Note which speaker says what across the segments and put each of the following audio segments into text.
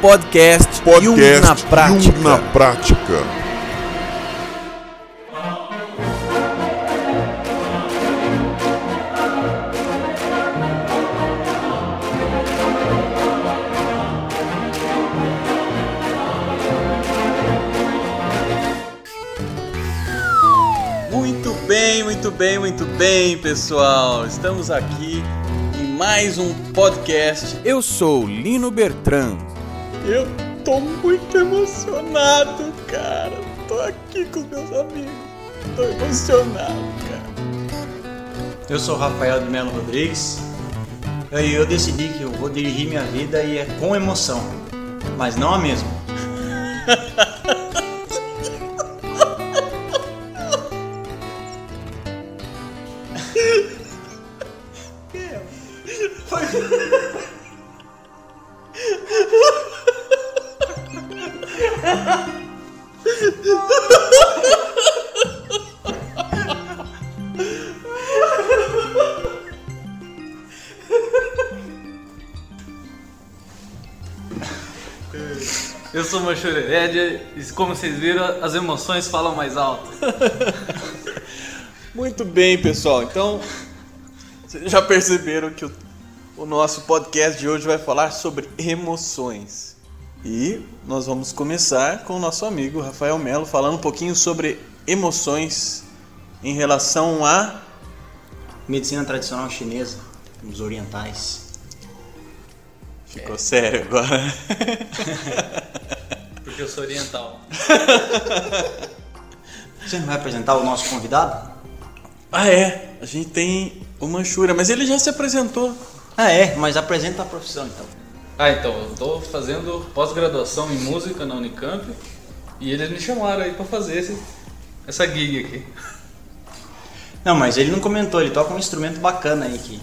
Speaker 1: podcast,
Speaker 2: Podcast
Speaker 1: Jung na prática.
Speaker 2: Jung na prática.
Speaker 1: Muito bem, muito bem, muito bem, pessoal. Estamos aqui em mais um podcast. Eu sou Lino Bertrand.
Speaker 3: Eu tô muito emocionado, cara. Tô aqui com meus amigos. Tô emocionado, cara.
Speaker 4: Eu sou Rafael de Melo Rodrigues e eu decidi que eu vou dirigir minha vida e é com emoção, mas não a mesma.
Speaker 5: Como vocês viram, as emoções falam mais alto.
Speaker 3: Muito bem, pessoal. Então, vocês já perceberam que o, o nosso podcast de hoje vai falar sobre emoções. E nós vamos começar com o nosso amigo Rafael Melo falando um pouquinho sobre emoções em relação a
Speaker 4: Medicina tradicional chinesa, os orientais.
Speaker 3: Ficou sério agora.
Speaker 5: Porque eu sou oriental.
Speaker 4: Você não vai apresentar o nosso convidado?
Speaker 3: Ah, é. A gente tem o Manchura, mas ele já se apresentou.
Speaker 4: Ah, é, mas apresenta a profissão então.
Speaker 5: Ah, então, eu tô fazendo pós-graduação em música na Unicamp e eles me chamaram aí pra fazer esse, essa gig aqui.
Speaker 4: Não, mas ele não comentou, ele toca um instrumento bacana aí que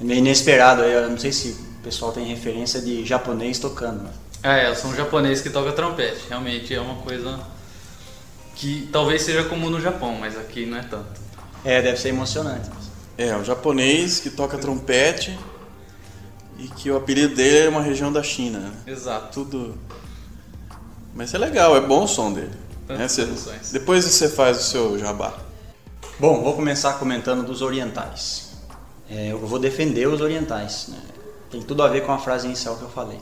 Speaker 4: é meio inesperado. Eu não sei se o pessoal tem referência de japonês tocando.
Speaker 5: Ah, é, eu sou um japonês que toca trompete. Realmente é uma coisa que talvez seja comum no Japão, mas aqui não é tanto.
Speaker 4: É, deve ser emocionante.
Speaker 3: É, o japonês que toca trompete e que o apelido dele é uma região da China. né?
Speaker 5: Exato.
Speaker 3: Tudo. Mas é legal, é bom o som dele. né? Você-. Depois você faz o seu jabá.
Speaker 4: Bom, vou começar comentando dos orientais. É, eu vou defender os orientais. né? Tem tudo a ver com a frase inicial que eu falei.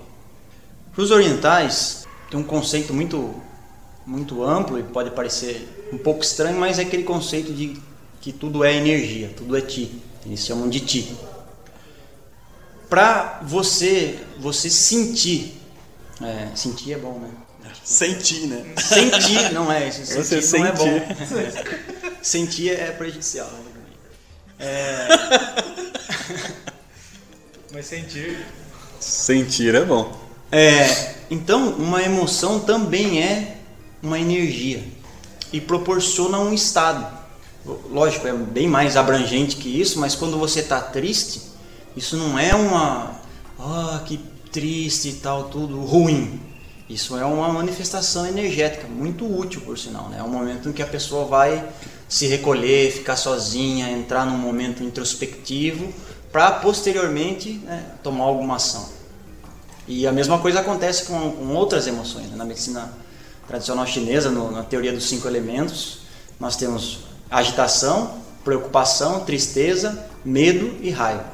Speaker 4: Para os orientais, tem um conceito muito, muito amplo e pode parecer um pouco estranho, mas é aquele conceito de que tudo é energia, tudo é ti. Eles chamam de ti. Para você, você sentir, é, sentir é bom, né?
Speaker 3: Sentir, né?
Speaker 4: Sentir não é isso.
Speaker 3: Você
Speaker 4: Sentir não é bom.
Speaker 3: sentir.
Speaker 4: sentir é prejudicial. né?
Speaker 5: Mas sentir.
Speaker 3: Sentir é bom.
Speaker 4: É, então, uma emoção também é uma energia e proporciona um estado. Lógico, é bem mais abrangente que isso, mas quando você está triste, isso não é uma. Ah, que triste e tal, tudo ruim. Isso é uma manifestação energética muito útil, por sinal. né? É um momento em que a pessoa vai se recolher, ficar sozinha, entrar num momento introspectivo, para posteriormente né, tomar alguma ação. E a mesma coisa acontece com, com outras emoções. né? Na medicina tradicional chinesa, no- na teoria dos cinco elementos, nós temos agitação, preocupação, tristeza, medo e raiva.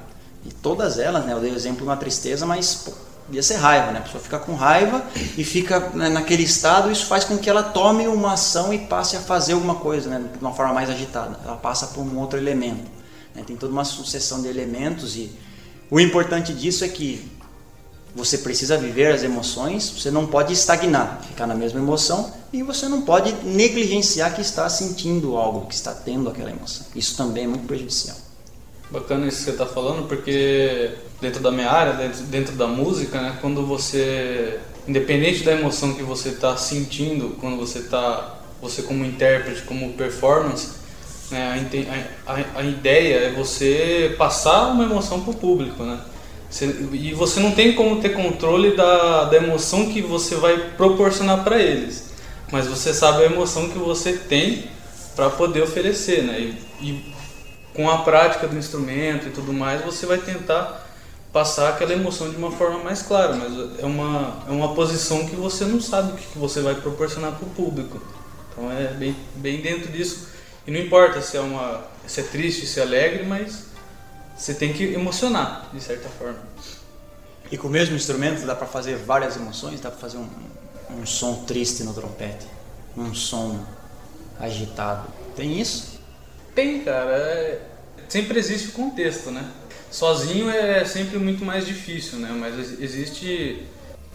Speaker 4: E todas elas, né, eu dei exemplo na tristeza, mas pô, podia ser raiva, né? A pessoa fica com raiva e fica né, naquele estado, isso faz com que ela tome uma ação e passe a fazer alguma coisa, né, de uma forma mais agitada. Ela passa por um outro elemento. né? Tem toda uma sucessão de elementos e o importante disso é que você precisa viver as emoções, você não pode estagnar, ficar na mesma emoção e você não pode negligenciar que está sentindo algo, que está tendo aquela emoção. Isso também é muito prejudicial.
Speaker 5: Bacana isso que você está falando, porque dentro da minha área, dentro, dentro da música, né, quando você, independente da emoção que você está sentindo, quando você está, você como intérprete, como performance, né, a, a- a ideia é você passar uma emoção para o público, né? Você- e você não tem como ter controle da, da emoção que você vai proporcionar para eles, mas você sabe a emoção que você tem para poder oferecer, né? E, e com a prática do instrumento e tudo mais, você vai tentar passar aquela emoção de uma forma mais clara, mas é uma, é uma posição que você não sabe o que, que você vai proporcionar para o público. Então é bem, bem dentro disso. E não importa se é, uma, se é triste, se é alegre, mas você tem que emocionar, de certa forma.
Speaker 4: E com o mesmo instrumento dá para fazer várias emoções, dá para fazer um, um som triste no trompete, um som agitado. Tem isso?
Speaker 5: Tem, cara. É... Sempre existe o contexto, né? Sozinho é sempre muito mais difícil, né? Mas existe.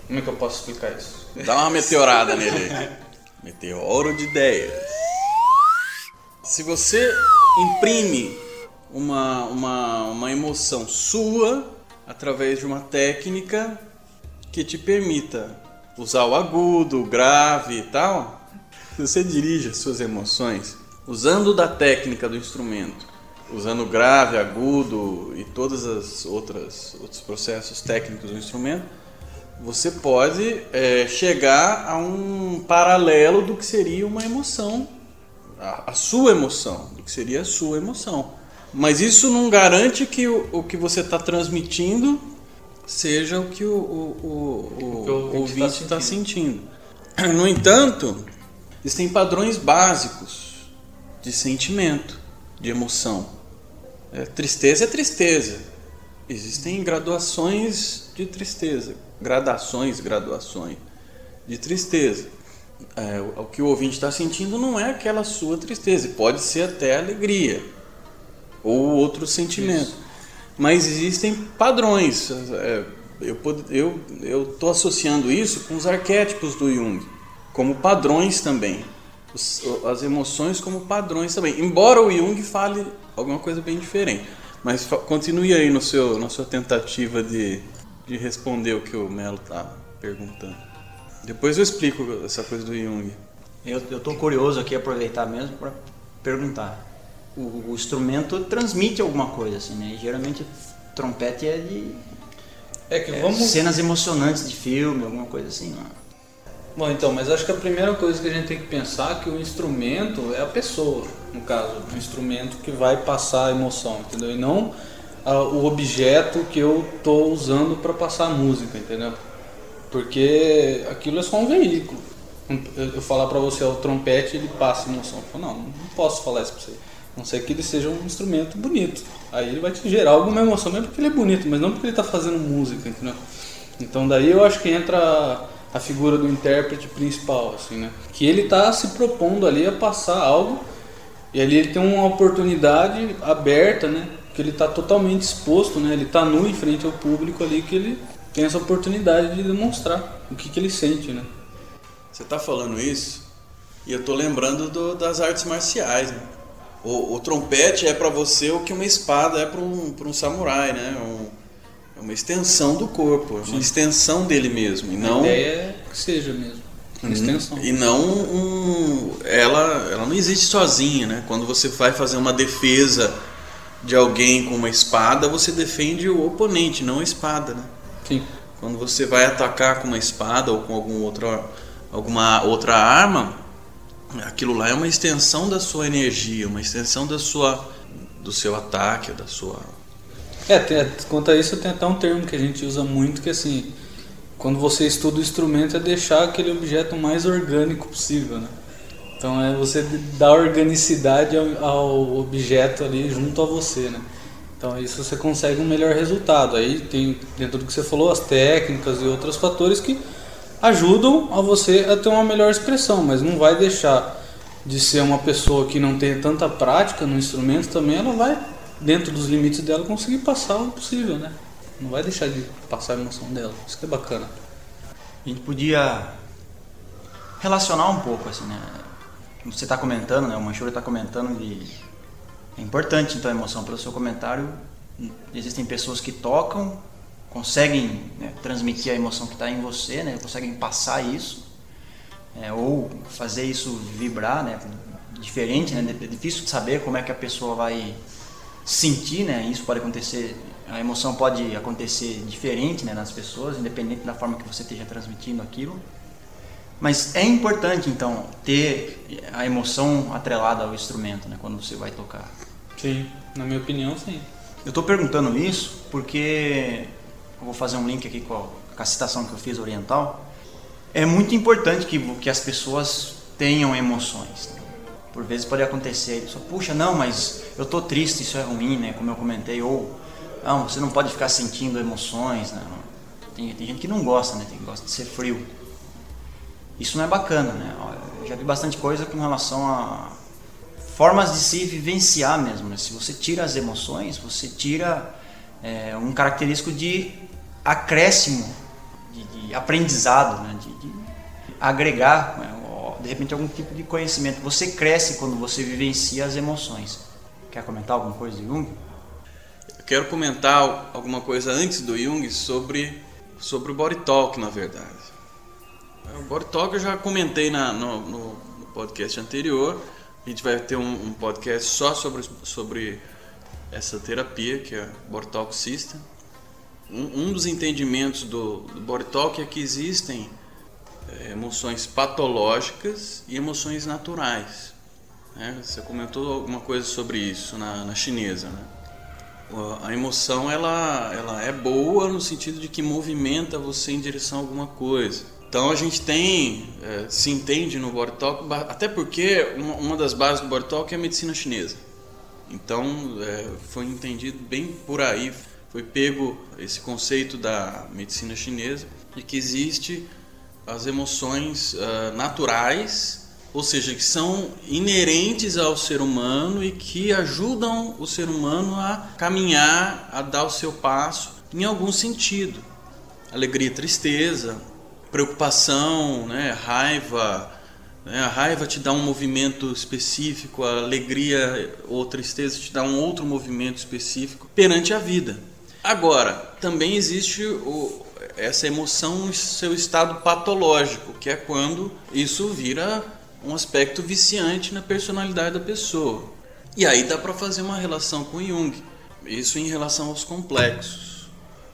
Speaker 5: Como é que eu posso explicar isso?
Speaker 3: Dá uma meteorada nele. Meteoro de ideias. Se você imprime uma, uma, uma emoção sua através de uma técnica que te permita usar o agudo, o grave e tal, você dirige as suas emoções usando da técnica do instrumento usando grave, agudo e todas as outras outros processos técnicos do instrumento, você pode é, chegar a um paralelo do que seria uma emoção, a, a, sua emoção, do que seria a sua emoção. Mas isso não garante que o, o que você está transmitindo seja o que o, o, o, o ouvinte está sentindo. sentindo. No entanto, existem padrões básicos de sentimento, de emoção. É, tristeza é tristeza. Existem graduações de tristeza, gradações, graduações de tristeza. É, o que o ouvinte está sentindo não é aquela sua tristeza, pode ser até alegria ou outro sentimento. Isso. Mas existem padrões. É, eu eu eu estou associando isso com os arquétipos do Jung, como padrões também as emoções como padrões também. Embora o Jung fale alguma coisa bem diferente. Mas continue aí no seu, na sua tentativa de, de responder o que o Melo está perguntando. Depois eu explico essa coisa do Jung.
Speaker 4: Eu estou curioso aqui, aproveitar mesmo para perguntar. O, o, instrumento transmite alguma coisa, assim, né? E geralmente trompete é de é que é, vamos... cenas emocionantes de filme, alguma coisa assim, não é?
Speaker 5: Bom, então, mas acho que a primeira coisa que a gente tem que pensar é que o instrumento é a pessoa, no caso, o instrumento que vai passar a emoção, entendeu? E não o objeto que eu estou usando para passar a música, entendeu? Porque aquilo é só um veículo. Eu falar para você, o trompete ele passa emoção. Eu falo, não, não posso falar isso para você. Não ser que ele seja um instrumento bonito. Aí ele vai te gerar alguma emoção, mesmo porque ele é bonito, mas não porque ele está fazendo música, entendeu? Então daí eu acho que entra a figura do intérprete principal, assim, né? Que ele está se propondo ali a passar algo e ali ele tem uma oportunidade aberta, né? Que ele está totalmente exposto, né? Ele está nu em frente ao público ali que ele tem essa oportunidade de demonstrar o que, que ele sente, né?
Speaker 3: Você está falando isso e eu estou lembrando do, das artes marciais, né? O, o trompete é para você o que uma espada é para um, um samurai, né? Um, é uma extensão do corpo, é uma extensão dele mesmo. E não,
Speaker 5: a ideia é que seja mesmo. Uma uhum. extensão.
Speaker 3: E não um. Ela, ela não existe sozinha, né? Quando você vai fazer uma defesa de alguém com uma espada, você defende o oponente, não a espada, né?
Speaker 5: Sim.
Speaker 3: Quando você vai atacar com uma espada ou com algum outro, alguma outra arma, aquilo lá é uma extensão da sua energia, uma extensão da sua, do seu ataque, da sua
Speaker 5: é, tem, quanto a isso tem até um termo que a gente usa muito que assim, quando você estuda o instrumento é deixar aquele objeto mais orgânico possível, né? Então é você dar organicidade ao, ao objeto ali junto a você, né? Então isso você consegue um melhor resultado. Aí tem dentro do que você falou as técnicas e outros fatores que ajudam a você a ter uma melhor expressão, mas não vai deixar de ser uma pessoa que não tem tanta prática no instrumento também, ela vai dentro dos limites dela, conseguir passar o possível, né? Não vai deixar de passar a emoção dela. Isso que é bacana.
Speaker 4: A gente podia relacionar um pouco, assim, né? Você está comentando, né? O Manchura está comentando de... É importante, então, a emoção. Pelo seu comentário, existem pessoas que tocam, conseguem né, transmitir a emoção que está em você, né? Conseguem passar isso. É, ou fazer isso vibrar, né? Diferente, né? É difícil de saber como é que a pessoa vai sentir, né? Isso pode acontecer, a emoção pode acontecer diferente, né, nas pessoas, independente da forma que você esteja transmitindo aquilo. Mas é importante então ter a emoção atrelada ao instrumento, né, quando você vai tocar.
Speaker 5: Sim, na minha opinião, sim.
Speaker 4: Eu estou perguntando isso porque fazer um link aqui com a, com a citação que eu fiz oriental. É muito importante que, que as pessoas tenham emoções. Por vezes pode acontecer, só, puxa, não, mas eu tô triste, isso é ruim, né? Como eu comentei, ou não, você não pode ficar sentindo emoções, né? Tem, tem gente que não gosta, né? Tem que gosta de ser frio. Isso não é bacana, né? Eu já vi bastante coisa com relação a formas de se vivenciar mesmo. Né? Se você tira as emoções, você tira é, um característico de acréscimo, de, de aprendizado, né? de, de agregar, né? de repente, algum tipo de conhecimento. Você cresce quando você vivencia as emoções. Quer comentar alguma coisa de Jung?
Speaker 3: Eu quero comentar alguma coisa antes do Jung sobre, sobre o Body Talk, na verdade. O Body Talk eu já comentei na, no, no, podcast anterior. A gente vai ter um, um, podcast só sobre, sobre essa terapia, que é o Body Talk System. Um, um dos entendimentos do, do Body Talk é que existem é, emoções patológicas e emoções naturais. Né? Você comentou alguma coisa sobre isso na, na chinesa. Né? A emoção ela, ela é boa no sentido de que movimenta você em direção a alguma coisa. Então a gente tem, é, se entende no Body Talk, até porque uma, uma, das bases do Body Talk é a medicina chinesa. Então é, foi entendido bem por aí, foi pego esse conceito da medicina chinesa de que existe as emoções uh, naturais, ou seja, que são inerentes ao ser humano e que ajudam o ser humano a caminhar, a dar o seu passo em algum sentido. Alegria tristeza, preocupação, né, raiva. Né, a raiva te dá um movimento específico, a alegria ou tristeza te dá um outro movimento específico perante a vida. Agora, também existe o, essa emoção em seu estado patológico, que é quando isso vira um aspecto viciante na personalidade da pessoa. E aí dá para fazer uma relação com Jung, isso em relação aos complexos.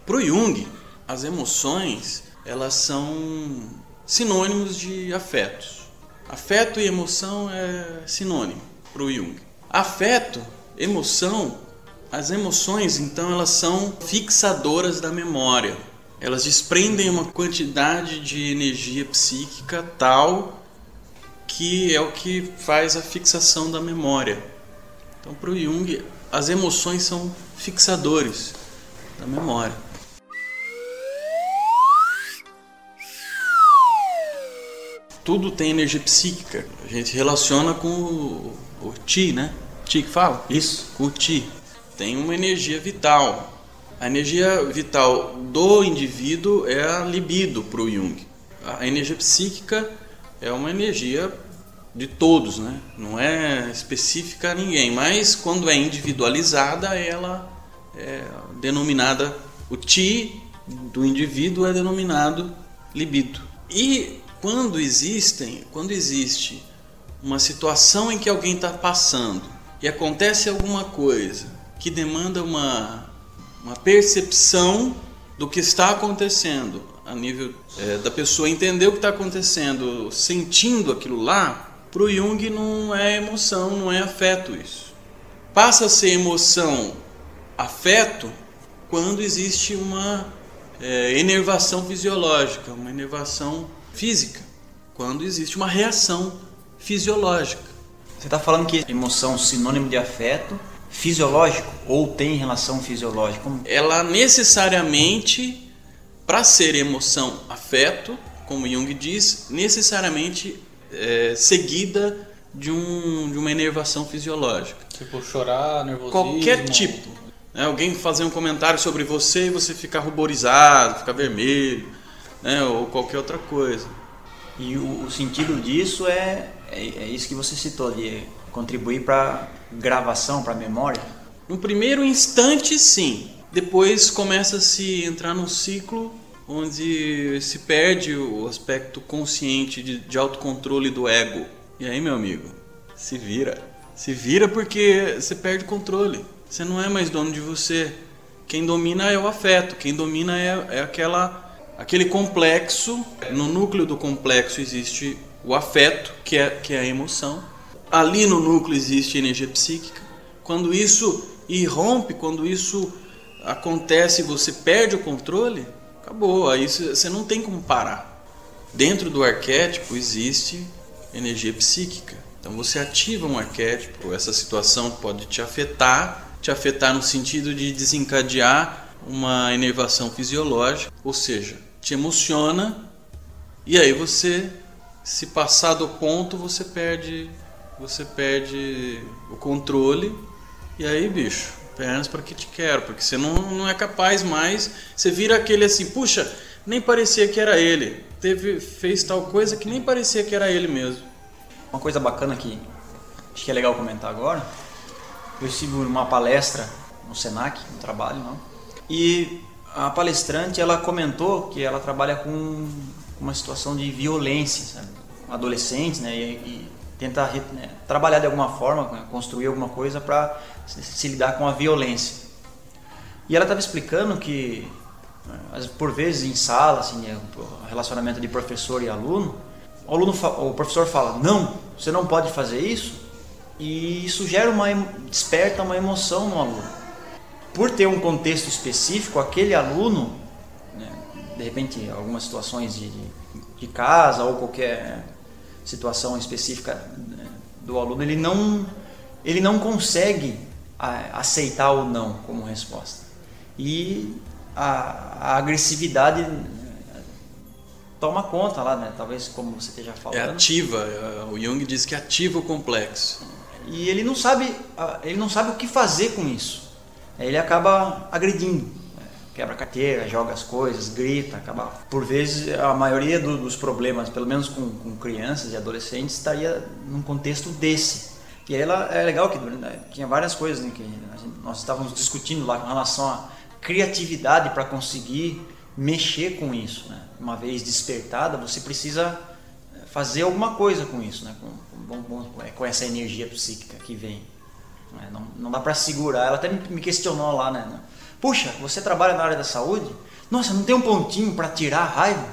Speaker 3: Para Jung, as emoções elas são sinônimos de afetos. Afeto e emoção é sinônimo para o Jung. Afeto, emoção, as emoções então elas são fixadoras da memória elas desprendem uma quantidade de energia psíquica tal que é o que faz a fixação da memória. Então, para o Jung, as emoções são fixadores da memória. Tudo tem energia psíquica. A gente relaciona com o, o Ti, né? Ti que fala?
Speaker 4: Isso.
Speaker 3: Com o Ti. Tem uma energia vital. A energia vital do indivíduo é a libido para o Jung. A energia psíquica é uma energia de todos, né? não é específica a ninguém, mas quando é individualizada, ela é denominada, o ti do indivíduo é denominado libido. E quando existem, quando existe uma situação em que alguém está passando e acontece alguma coisa que demanda uma uma percepção do que está acontecendo a nível é, da pessoa entender o que está acontecendo, sentindo aquilo lá. Para o Jung não é emoção, não é afeto isso. Passa a ser emoção, afeto quando existe uma é, enervação fisiológica, uma enervação física, quando existe uma reação fisiológica.
Speaker 4: Você está falando que emoção sinônimo de afeto fisiológico ou tem relação fisiológica? Como...
Speaker 3: Ela necessariamente, para ser emoção afeto, como Jung diz, necessariamente é, seguida de, um, de uma enervação fisiológica.
Speaker 5: Tipo chorar, nervosismo.
Speaker 3: Qualquer tipo. Né? Alguém fazer um comentário sobre você e você ficar ruborizado, ficar vermelho, né? ou qualquer outra coisa.
Speaker 4: E o, o sentido disso é, é, é, isso que você citou ali, é contribuir para gravação, para memória?
Speaker 3: No primeiro instante, sim. Depois começa a se entrar num ciclo onde se perde o aspecto consciente de, de autocontrole do ego. E aí, meu amigo, se vira. Se vira porque você perde o controle. Você não é mais dono de você. Quem domina é o afeto, quem domina é, é aquela aquele complexo. No núcleo do complexo existe o afeto, que é, que é a emoção ali no núcleo existe energia psíquica. Quando isso irrompe, quando isso acontece e você perde o controle, acabou. Aí você não tem como parar. Dentro do arquétipo existe energia psíquica. Então você ativa um arquétipo, essa situação pode te afetar, te afetar no sentido de desencadear uma enervação fisiológica, ou seja, te emociona e aí você se passar do ponto, você perde você perde o controle e aí, bicho, pernas para que te quero, porque você não, não é capaz mais, você vira aquele assim, puxa, nem parecia que era ele. Teve fez tal coisa que nem parecia que era ele mesmo.
Speaker 4: Uma coisa bacana que acho que é legal comentar agora. Eu estive numa palestra no Senac, no trabalho, não? E a palestrante ela comentou que ela trabalha com uma situação de violência, sabe? adolescentes, né? E, e tenta né, trabalhar de alguma forma, né? construir alguma coisa para se, se lidar com a violência. E ela estava explicando que né, por vezes em sala, assim, é relacionamento de professor e aluno, o, aluno, o professor fala, não, você não pode fazer isso, e isso gera uma, desperta uma emoção no aluno. Por ter um contexto específico, aquele aluno, né, de repente, algumas situações de, de casa ou qualquer situação específica né, do aluno, ele não, ele não consegue aceitar o não como resposta. E a, a agressividade toma conta lá, né? Talvez como você esteja falando.
Speaker 3: É ativa. O Jung diz que ativa o complexo.
Speaker 4: E ele não sabe, ele não sabe o que fazer com isso. Ele acaba agredindo, né? Quebra carteira, joga as coisas, grita, acaba. Por vezes a maioria do, dos problemas, pelo menos com, com, crianças e adolescentes, estaria num contexto desse. E aí ela, é legal que né? tinha várias coisas né, que gente, nós estávamos discutindo lá com relação à criatividade para conseguir mexer com isso. Né? Uma vez despertada, você precisa eh, fazer alguma coisa com isso, né? com, com, é, com essa energia psíquica que vem. Né? Não, não dá para segurar. Ela até me questionou lá, né? Puxa, você trabalha na área da saúde? Nossa, não tem um pontinho para tirar a raiva?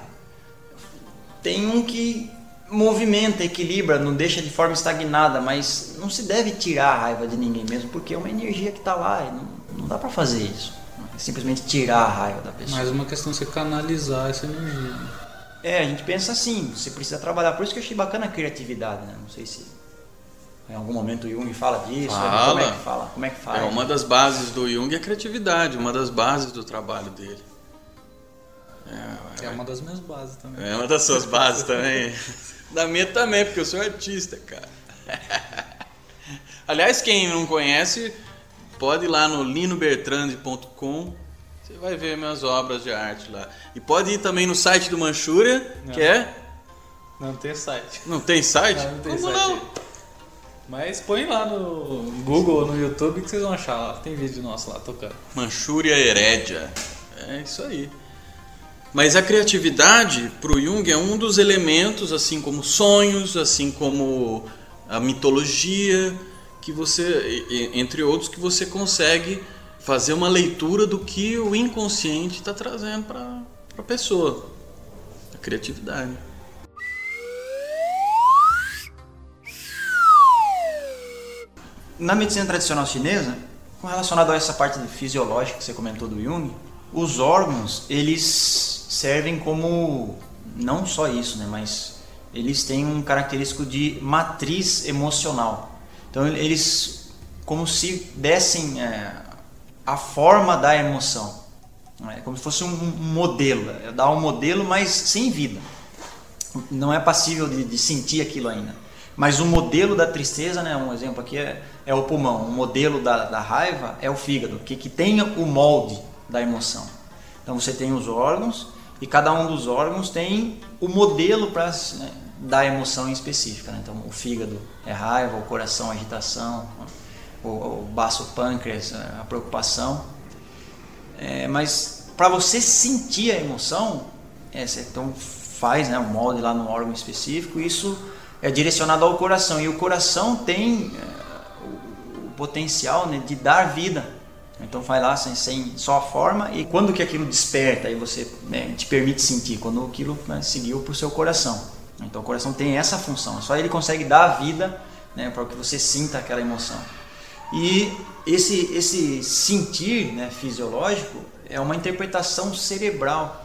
Speaker 4: Tem um que movimenta, equilibra, não deixa de forma estagnada, mas não se deve tirar a raiva de ninguém mesmo, porque é uma energia que está lá e não, não dá para fazer isso. É simplesmente tirar a raiva da pessoa.
Speaker 5: Mas uma questão você canalizar essa energia.
Speaker 4: É, a gente pensa assim, você precisa trabalhar. Por isso que eu achei bacana a criatividade, né? Não sei se em algum momento o Jung fala disso.
Speaker 3: Fala.
Speaker 4: Como é que fala? Como é que fala?
Speaker 3: É uma das bases do Jung é a criatividade, uma das bases do trabalho dele.
Speaker 5: É, é uma das minhas bases também.
Speaker 3: É uma das suas bases também. Da minha também, porque eu sou artista, cara. Aliás, quem não conhece, pode ir lá no linobertrande.com. Você vai ver minhas obras de arte lá. E pode ir também no site do Manchúria, que é.
Speaker 5: Não tem site.
Speaker 3: Não tem site?
Speaker 5: Não, não tem
Speaker 3: Como
Speaker 5: site.
Speaker 3: não?
Speaker 5: Mas põe lá no Google ou no YouTube que vocês vão achar lá. Tem vídeo nosso lá tocando.
Speaker 3: Manchúria Herédia. É isso aí. Mas a criatividade para o Jung é um dos elementos, assim como sonhos, assim como a mitologia, que você, entre outros, que você consegue fazer uma leitura do que o inconsciente está trazendo para a pessoa. A criatividade.
Speaker 4: Na medicina tradicional chinesa, relacionado a essa parte fisiológica que você comentou do Jung, os órgãos eles servem como não só isso, né, mas eles têm um característico de matriz emocional. Então eles como se dessem é, a forma da emoção, é como se fosse um modelo, é dar um modelo, mas sem vida. Não é passível de, de sentir aquilo ainda. Mas o modelo da tristeza, né, um exemplo aqui é, é o pulmão, o modelo da, da raiva é o fígado, que, que tem o molde da emoção. Então você tem os órgãos e cada um dos órgãos tem o modelo para né, da emoção em específica. Né? Então o fígado é raiva, o coração agitação, o, o baço pâncreas é, a preocupação. É, mas para você sentir a emoção, é, você então faz né, um molde lá no órgão específico. Isso é direcionado ao coração e o coração tem é, o, o, potencial né, de dar vida. Então vai lá sem, sem, só a forma e quando que aquilo desperta e você né, te permite sentir quando aquilo né, seguiu para o seu coração. Então o coração tem essa função, só ele consegue dar vida né, para que você sinta aquela emoção. E esse, esse sentir né, fisiológico é uma interpretação cerebral.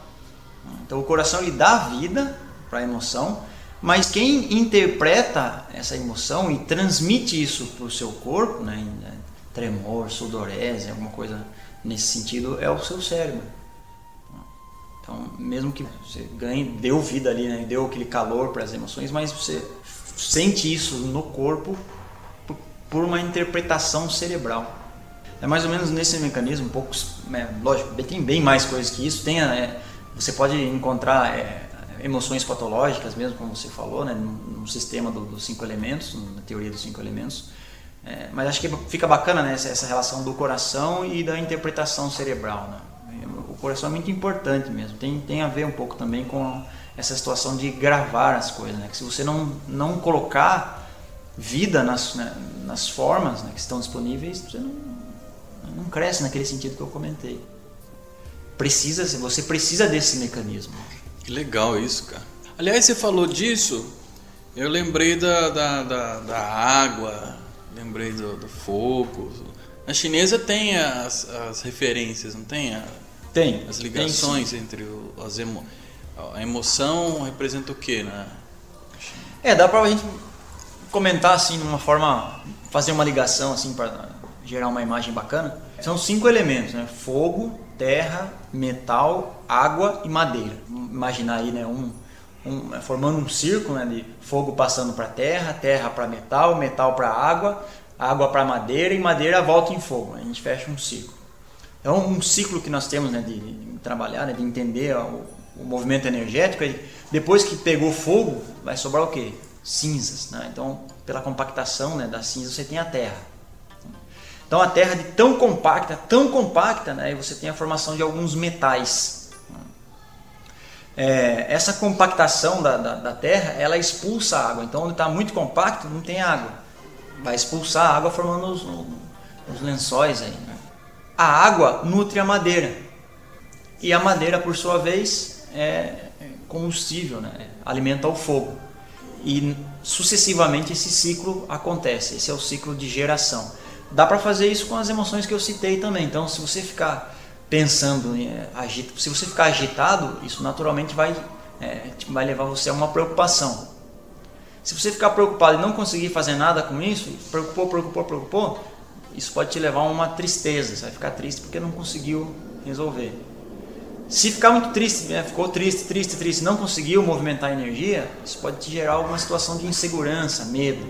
Speaker 4: Então o coração ele dá vida para a emoção, mas quem interpreta essa emoção e transmite isso para o seu corpo, né, né, tremor, sudorese, alguma coisa nesse sentido, é o seu cérebro. Então, mesmo que você ganhe, deu vida ali, né, deu aquele calor para as emoções, mas você sente isso no corpo por uma interpretação cerebral. É mais ou menos nesse mecanismo, um pouco, é, lógico, tem bem mais coisas que isso. Tem, é, você pode encontrar é, emoções patológicas, mesmo como você falou, né, no, sistema do, dos cinco elementos, na teoria dos cinco elementos. É, mas acho que fica bacana né, essa, essa, relação do coração e da interpretação cerebral. Né? O coração é muito importante mesmo. Tem, tem a ver um pouco também com essa situação de gravar as coisas. Né? Que se você não, não colocar vida nas, né, nas formas né, que estão disponíveis, você não, não cresce naquele sentido que eu comentei. Precisa, você precisa desse mecanismo.
Speaker 3: Que legal isso, cara. Aliás, você falou disso, eu lembrei da, da, da, da água, lembrei do, do, fogo. A chinesa tem as, as referências, não tem? A,
Speaker 4: tem.
Speaker 3: As ligações tem, entre o, as emo, a emoção representa o que, né?
Speaker 4: É, dá pra gente comentar assim, de uma forma, fazer uma ligação assim para gerar uma imagem bacana. São cinco elementos, né? Fogo, terra, metal, água e madeira. Imaginar aí, né, um, um formando um círculo, né, de fogo passando para terra, terra para metal, metal para água, água para madeira e madeira volta em fogo. A gente fecha um ciclo. Então, um ciclo que nós temos né, de, de trabalhar, né, de entender o, o movimento energético, é depois que pegou fogo, vai sobrar o quê? cinzas. Né? Então, pela compactação né, das cinzas, você tem a Terra. Então, a Terra de tão compacta, tão compacta, né, você tem a formação de alguns metais. É, essa compactação da, da, da, Terra, ela expulsa a água. Então, onde está muito compacto, não tem água. Vai expulsar a água formando os, os lençóis aí. Né? A água nutre a madeira. E a madeira, por sua vez, é combustível, né? alimenta o fogo e sucessivamente esse ciclo acontece. Esse é o ciclo de geração. Dá para fazer isso com as emoções que eu citei também. Então, se você ficar pensando, agito, se você ficar agitado, isso naturalmente vai, é, vai levar você a uma preocupação. Se você ficar preocupado e não conseguir fazer nada com isso, preocupou, preocupou, preocupou, isso pode te levar a uma tristeza. Você vai ficar triste porque não conseguiu resolver. Se ficar muito triste, né? ficou triste, triste, triste, não conseguiu movimentar a energia, isso pode te gerar alguma situação de insegurança, medo.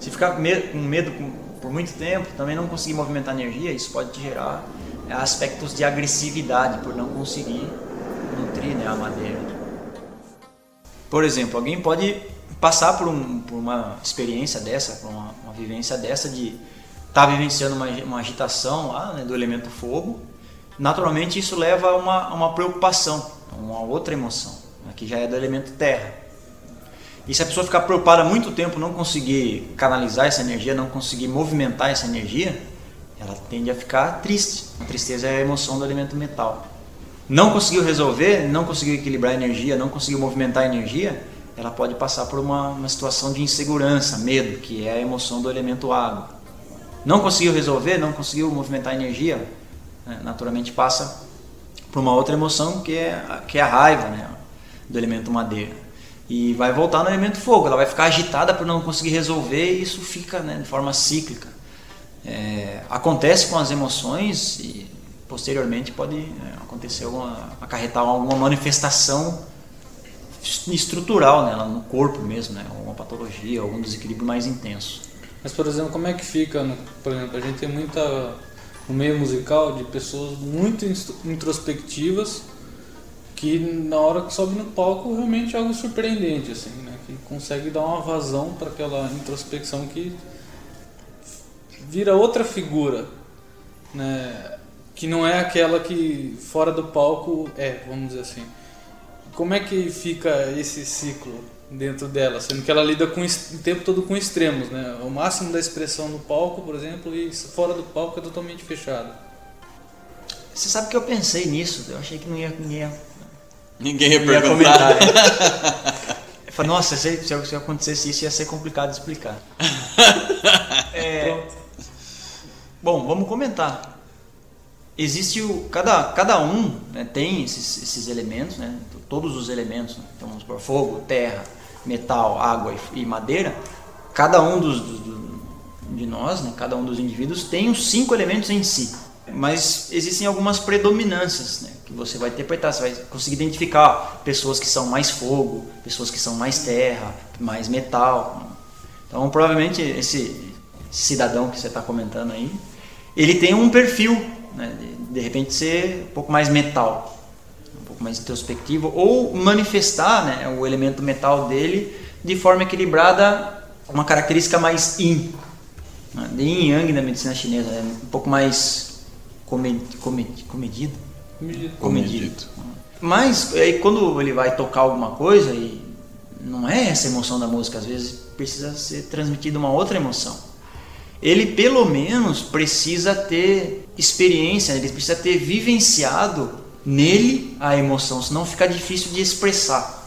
Speaker 4: Se ficar com medo por muito tempo, também não conseguir movimentar energia, isso pode te gerar é, aspectos de agressividade por não conseguir nutrir né, a madeira. Por exemplo, alguém pode passar por, um, por uma experiência dessa, por uma, uma vivência dessa de estar tá vivenciando uma, uma agitação lá né, do elemento fogo naturalmente isso leva a uma, uma preocupação, uma outra emoção, né, que já é do elemento terra. E se a pessoa ficar preocupada muito tempo, não conseguir canalizar essa energia, não conseguir movimentar essa energia, ela tende a ficar triste. A tristeza é a emoção do elemento metal. Não conseguiu resolver, não conseguiu equilibrar a energia, não conseguiu movimentar a energia, ela pode passar por uma, uma situação de insegurança, medo, que é a emoção do elemento água. Não conseguiu resolver, não conseguiu movimentar a energia, né, naturalmente passa por uma outra emoção que é, que é a raiva né, do elemento madeira. E vai voltar no elemento fogo, ela vai ficar agitada por não conseguir resolver e isso fica né, de forma cíclica. É, acontece com as emoções e posteriormente pode é, acontecer alguma, acarretar alguma manifestação estrutural nela, no corpo mesmo, né, alguma patologia, algum desequilíbrio mais intenso.
Speaker 5: Mas, por exemplo, como é que fica, por exemplo, a gente tem muita no meio musical de pessoas muito introspectivas que na hora que sobe no palco realmente é algo surpreendente assim, né? Que consegue dar uma vazão para aquela introspecção que vira outra figura, né? Que não é aquela que fora do palco é, vamos dizer assim. Como é que fica esse ciclo? dentro dela, sendo que ela lida com, o tempo todo com extremos, né? O máximo da expressão no palco, por exemplo, e fora do palco é totalmente fechado.
Speaker 4: Você sabe que eu pensei nisso, eu achei que não ia... Não ia
Speaker 3: Ninguém ia perguntar. comentar?
Speaker 4: Eu falei, nossa, se, se, acontecesse isso ia ser complicado de explicar. É, Bom, vamos comentar. Existe o. Cada, cada um né, tem esses, esses elementos, né? Todos os elementos. Né? Então, vamos por fogo, terra, metal, água e, e madeira. Cada um dos, dos, de nós, né, cada um dos indivíduos, tem os cinco elementos em si. Mas existem algumas predominâncias né, que você vai interpretar. Você vai conseguir identificar pessoas que são mais fogo, pessoas que são mais terra, mais metal. Então, provavelmente, esse cidadão que você está comentando aí, ele tem um perfil né? de, repente ser um pouco mais metal, um pouco mais introspectivo, ou manifestar né, o elemento metal dele de forma equilibrada, uma característica mais yin. Né? Yin yang na medicina chinesa, é um pouco mais comed, comed, comedido.
Speaker 5: Comedido.
Speaker 4: comedido. Mas aí quando ele vai tocar alguma coisa e não é essa emoção da música, às vezes precisa ser transmitida uma outra emoção ele pelo menos precisa ter experiência, ele precisa ter vivenciado nele a emoção, senão fica difícil de expressar.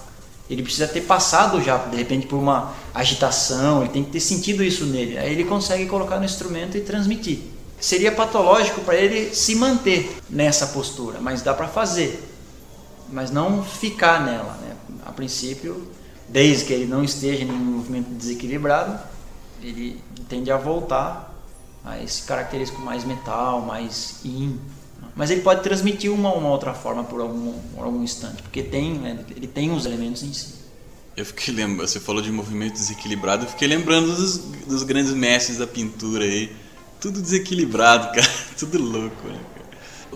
Speaker 4: Ele precisa ter passado já, de repente, por uma agitação, ele tem que ter sentido isso nele. Aí ele consegue colocar no instrumento e transmitir. Seria patológico para ele se manter nessa postura, mas dá para fazer. Mas não ficar nela. Né? A princípio, desde que ele não esteja em um movimento desequilibrado, ele tende a voltar a esse característico mais metal, mais in. Mas ele pode transmitir uma, uma outra forma por algum, por algum instante, porque tem, né, ele tem os elementos em si.
Speaker 3: Eu fiquei lembrando, você falou de movimento desequilibrado, eu fiquei lembrando dos, dos grandes mestres da pintura aí. Tudo desequilibrado, cara, tudo louco, né,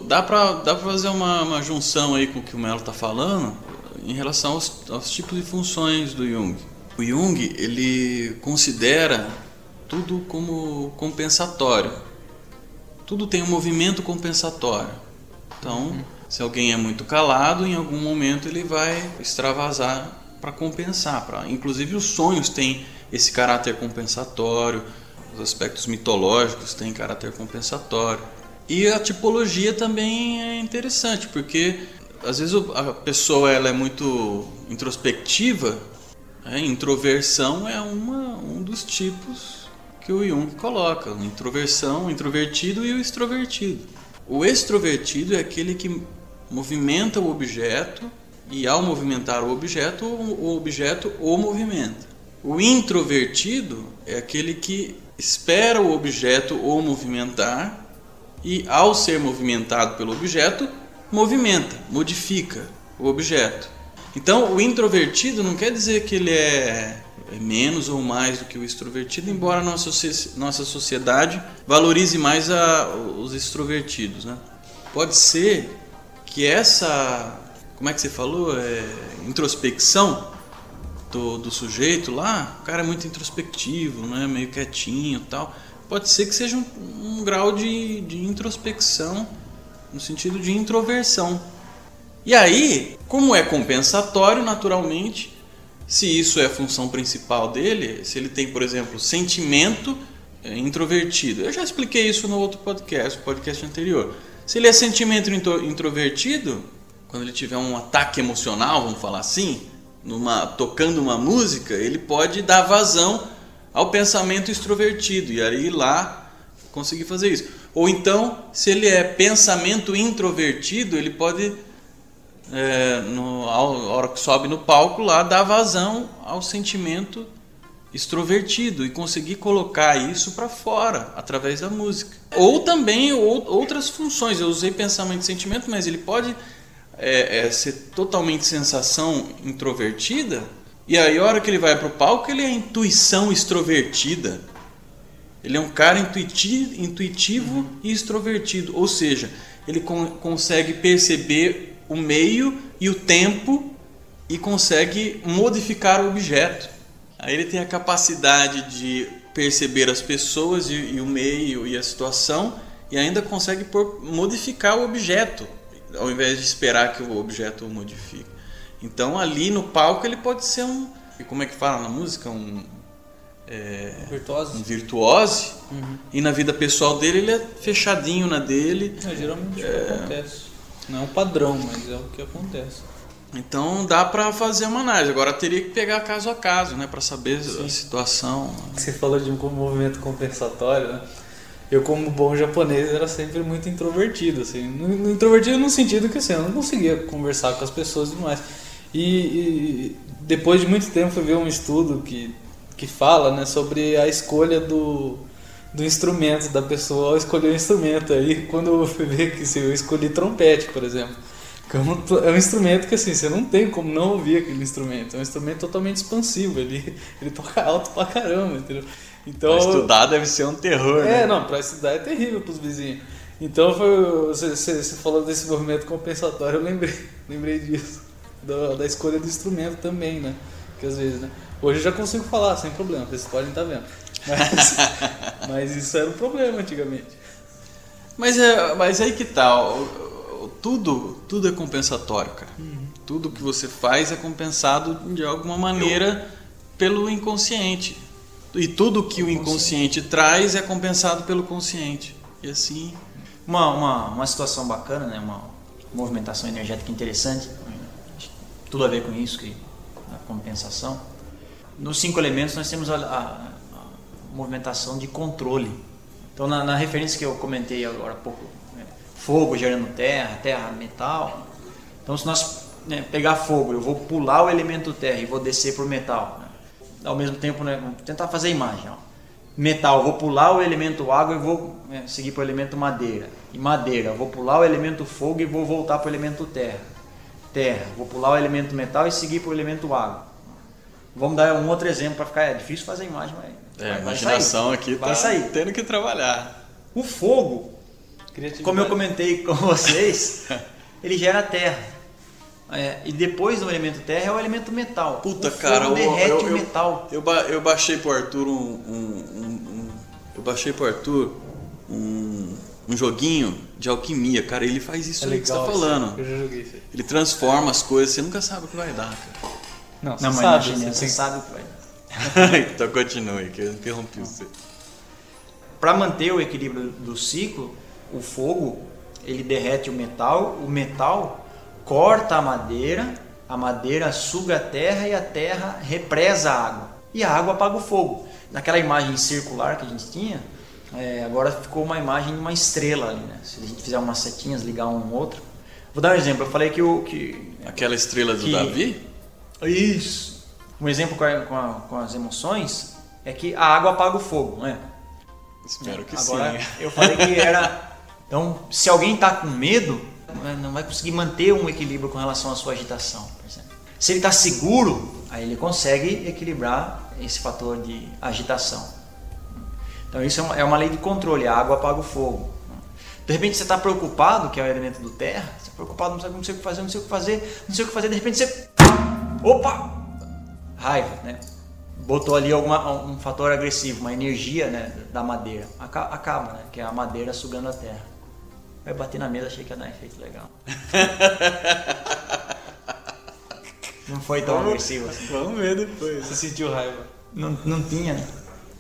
Speaker 3: Dá pra, dá pra fazer uma, uma junção aí com o que o Melo tá falando em relação aos, aos tipos de funções do Jung. O Jung, ele considera tudo como compensatório. Tudo tem um movimento compensatório. Então, se alguém é muito calado, em algum momento ele vai extravasar para compensar. Pra... Inclusive, os sonhos têm esse caráter compensatório, os aspectos mitológicos têm caráter compensatório. E a tipologia também é interessante, porque às vezes a pessoa ela é muito introspectiva, né? introversão é uma, um dos tipos que o Jung coloca, introversão, introvertido e o extrovertido. O extrovertido é aquele que movimenta o objeto e ao movimentar o objeto, o objeto o movimenta. O introvertido é aquele que espera o objeto o movimentar e ao ser movimentado pelo objeto, movimenta, modifica o objeto. Então, o introvertido não quer dizer que ele é é menos ou mais do que o extrovertido, embora nossa, nossa sociedade valorize mais a, os extrovertidos. Né? Pode ser que essa, como é que você falou, é, introspecção do, do sujeito lá, o cara é muito introspectivo, né? meio quietinho tal. Pode ser que seja um, um grau de, de introspecção, no sentido de introversão. E aí, como é compensatório, naturalmente, se isso é a função principal dele, se ele tem, por exemplo, sentimento é, introvertido. Eu já expliquei isso no outro podcast, podcast anterior. Se ele é sentimento introvertido, quando ele tiver um ataque emocional, vamos falar assim, numa, tocando uma música, ele pode dar vazão ao pensamento extrovertido e aí lá conseguir fazer isso. Ou então, se ele é pensamento introvertido, ele pode é, no, a hora que sobe no palco lá, dá vazão ao sentimento extrovertido e conseguir colocar isso para fora através da música. Ou também ou, outras funções. Eu usei pensamento e sentimento, mas ele pode é, é, ser totalmente sensação introvertida. E aí, a hora que ele vai para o palco, ele é intuição extrovertida. Ele é um cara intuitivo, intuitivo uhum. e extrovertido. Ou seja, ele con consegue perceber o meio e o tempo e consegue modificar o objeto. Aí ele tem a capacidade de perceber as pessoas e, e o meio e a situação e ainda consegue por, modificar o objeto, ao invés de esperar que o objeto o modifique. Então ali no palco ele pode ser um, como é que fala na música, um
Speaker 5: é, virtuose.
Speaker 3: Um virtuose uhum. e na vida pessoal dele ele é fechadinho na dele.
Speaker 5: É, geralmente é, acontece. Não é um padrão, mas é o que acontece.
Speaker 3: Então dá para fazer uma análise. Agora teria que pegar caso a caso, né, para saber Sim. a situação.
Speaker 5: Você falou de um movimento compensatório, né? Eu como bom japonês era sempre muito introvertido, assim, introvertido no sentido que assim, eu não conseguia conversar com as pessoas demais. E, e depois de muito tempo fui ver um estudo que, que fala né, sobre a escolha do, do instrumento da pessoa ao escolher o instrumento. Aí quando eu fui ver que se eu escolhi trompete, por exemplo, é, é um instrumento que assim, você não tem como não ouvir aquele instrumento. É um instrumento totalmente expansivo, ele, ele toca alto pra caramba, entendeu?
Speaker 3: Então, pra estudar deve ser um terror,
Speaker 5: é,
Speaker 3: né?
Speaker 5: Não, pra estudar é terrível pros vizinhos. Então foi, você, você falou desse movimento compensatório, eu lembrei, lembrei disso. Da, da escolha do instrumento também, né? Que às vezes, né? Hoje eu já consigo falar sem problema, vocês podem estar vendo. Mas, mas isso era um problema antigamente.
Speaker 3: Mas, é, mas aí que tal? Tá, tudo, tudo é compensatório, cara. Uhum. Tudo que você faz é compensado de alguma maneira eu... pelo inconsciente. E tudo que o inconsciente traz é compensado pelo consciente. E assim.
Speaker 4: Uma, uma, uma situação bacana, né? uma movimentação energética interessante, tudo a ver com isso, que a compensação. Nos cinco elementos nós temos a, a, a movimentação de controle. Então, na, na, referência que eu comentei agora há pouco, né? fogo gerando terra, terra metal. Então, se nós né, pegar fogo, eu vou pular o elemento terra e vou descer para o metal. Né? Ao mesmo tempo, né, vamos tentar fazer a imagem. Ó. Metal, vou pular o elemento água e vou né, seguir para o elemento madeira. E madeira, vou pular o elemento fogo e vou voltar para o elemento terra. Terra, vou pular o elemento metal e seguir para o elemento água. Vamos dar um outro exemplo para ficar. É difícil fazer a imagem, mas.
Speaker 3: É, a imaginação aqui vai tá sair. tendo que trabalhar.
Speaker 4: O fogo, como eu comentei com vocês, ele gera terra. É, e depois do elemento terra é o elemento metal.
Speaker 3: Puta, o cara,
Speaker 4: derrete
Speaker 3: eu, eu,
Speaker 4: o metal.
Speaker 3: Eu, eu, eu baixei pro Arthur um, um, um, um, Eu baixei pro Arthur um, um joguinho de alquimia, cara. Ele faz isso é aí legal, que você tá falando.
Speaker 5: Eu já joguei isso.
Speaker 3: Ele transforma as coisas, você nunca sabe o que vai dar, cara.
Speaker 5: Não, você Não, sabe,
Speaker 4: imagina, você, sabe o que vai dar.
Speaker 3: então continue, que eu interrompi você.
Speaker 4: Para manter o equilíbrio do ciclo, o fogo ele derrete o metal, o metal corta a madeira, a madeira suga a terra e a terra represa a água. E a água apaga o fogo. Naquela imagem circular que a gente tinha, é, agora ficou uma imagem de uma estrela ali, né? Se a gente fizer umas setinhas, ligar um outro. Vou dar um exemplo. Eu falei que o. Que,
Speaker 3: Aquela estrela do que, Davi?
Speaker 4: Isso. Um exemplo com, a, com, a, com, as emoções é que a água apaga o fogo, não é?
Speaker 3: Espero que
Speaker 4: agora,
Speaker 3: sim.
Speaker 4: Eu falei que era. Então, se alguém está com medo, não vai conseguir manter um equilíbrio com relação à sua agitação, por exemplo. Se ele está seguro, aí ele consegue equilibrar esse fator de agitação. Então isso é uma é lei de controle, a água apaga o fogo. De repente você está preocupado, que é o elemento do terra, você está preocupado, não sabe não sei o que fazer, não sei o que fazer, não sei o que fazer, de repente você. Opa! Raiva, né? Botou ali alguma, um fator agressivo, uma energia né, da madeira. Acaba, né? Que é a madeira sugando a terra. Vai bater na mesa, achei que ia dar um efeito legal. não foi tão vamos, agressivo assim.
Speaker 3: Vamos ver depois.
Speaker 5: Você sentiu raiva?
Speaker 4: Não, não tinha, né?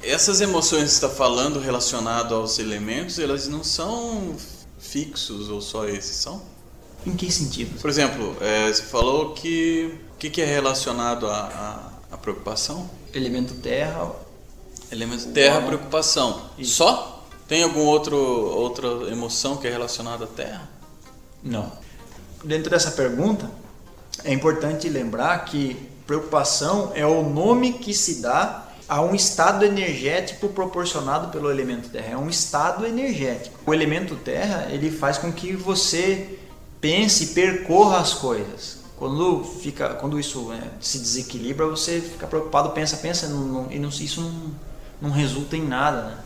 Speaker 3: Essas emoções que você está falando relacionado aos elementos, elas não são fixos ou só esses, são?
Speaker 4: Em que sentido?
Speaker 3: Por exemplo, é, você falou que o que, que, é relacionado à, à, preocupação?
Speaker 4: Elemento terra.
Speaker 3: Elemento terra, preocupação. Isso. Só? Tem algum outro outra emoção que é relacionada à Terra?
Speaker 4: Não. Dentro dessa pergunta, é importante lembrar que preocupação é o nome que se dá a um estado energético proporcionado pelo elemento terra. É um estado energético. O elemento terra ele faz com que você pense e percorra as coisas. Quando fica, quando isso né, se desequilibra, você fica preocupado, pensa, pensa, não, não, e não, isso não, não resulta em nada. Né?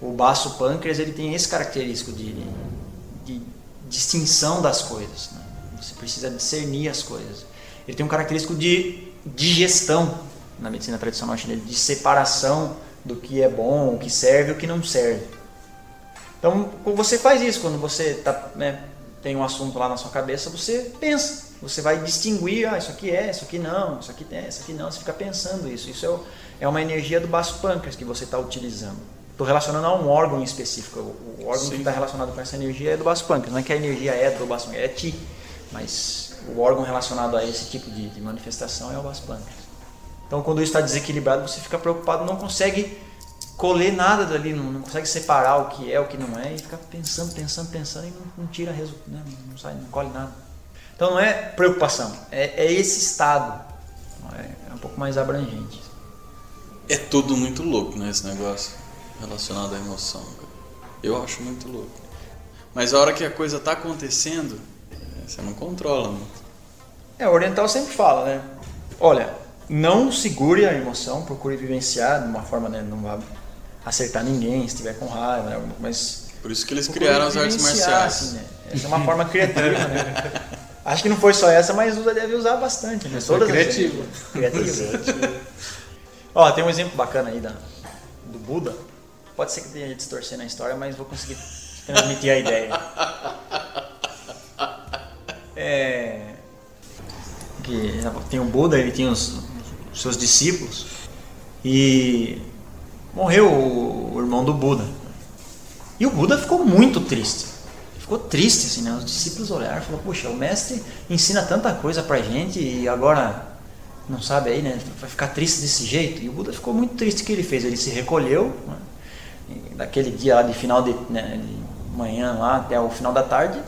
Speaker 4: O baço pâncreas ele tem esse característico de, de distinção das coisas. Né? Você precisa discernir as coisas. Ele tem um característico de digestão na medicina tradicional chinesa, de separação do que é bom, o que serve e o que não serve. Então, você faz isso quando você tá, né, tem um assunto lá na sua cabeça, você pensa. Você vai distinguir, ah, isso aqui é, isso aqui não, isso aqui tem, isso aqui não. Você fica pensando isso. Isso é, é uma energia do baço pâncreas que você está utilizando. Estou relacionando a um órgão específico. O órgão Sim. que está relacionado com essa energia é do baço pâncreas. Não é que a energia é do baço pâncreas, é ti. Mas o órgão relacionado a esse tipo de, de manifestação é o baço pâncreas. Então, quando isso está desequilibrado, você fica preocupado, não consegue colher nada dali, não, não, consegue separar o que é, o que não é, e fica pensando, pensando, pensando e não, não tira resultado, né? não sai, não colhe nada. Então não é preocupação, é, é esse estado, é, é, um pouco mais abrangente.
Speaker 3: É tudo muito louco, né, esse negócio relacionado à emoção. Eu acho muito louco. Mas a hora que a coisa está acontecendo, você não controla muito.
Speaker 4: É, o oriental sempre fala, né? Olha, não segure a emoção, procure vivenciar de uma forma, né? Não vá acertar ninguém se estiver com raiva, né? mas.
Speaker 3: Por isso que eles criaram as artes marciais.
Speaker 4: Assim, né? Essa é uma forma criativa, né? Acho que não foi só essa, mas usa deve usar bastante, né?
Speaker 5: Todas criativo.
Speaker 4: Criativo. Ó, tem um exemplo bacana aí da, do Buda. Pode ser que tenha distorcendo a história, mas vou conseguir transmitir a ideia. É, que tem o Buda, ele tinha os, os seus discípulos e morreu o, o, irmão do Buda. E o Buda ficou muito triste. Ficou triste, assim, né? Os discípulos olharam e falaram, puxa, o mestre ensina tanta coisa pra gente e agora não sabe aí, né? Vai ficar triste desse jeito. E o Buda ficou muito triste o que ele fez. Ele se recolheu, né? Daquele dia lá de final de, né, de manhã lá até o final da tarde,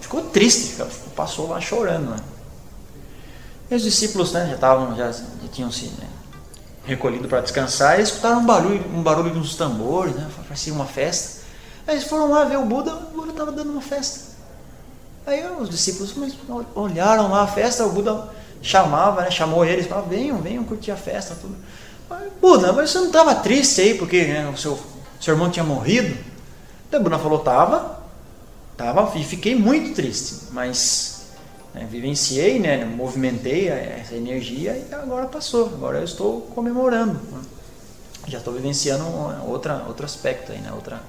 Speaker 4: ficou triste, passou lá chorando. Né? E os discípulos né, já, estavam, já, já tinham se né, recolhido para descansar e escutaram um barulho, um barulho de uns tambores, né, parecia uma festa. Aí eles foram lá ver o Buda, o Buda estava dando uma festa. Aí os discípulos olharam lá a festa, o Buda chamava, né, chamou eles, falava, venham, venham curtir a festa. Tudo. Buda, mas você não estava triste aí porque né, o seu, seu irmão tinha morrido? Então o Buda falou, estava, tava, e fiquei muito triste, mas né, vivenciei, né, movimentei essa energia e agora passou. Agora eu estou comemorando. Né? Já estou vivenciando outra, outro aspecto aí, né, outra,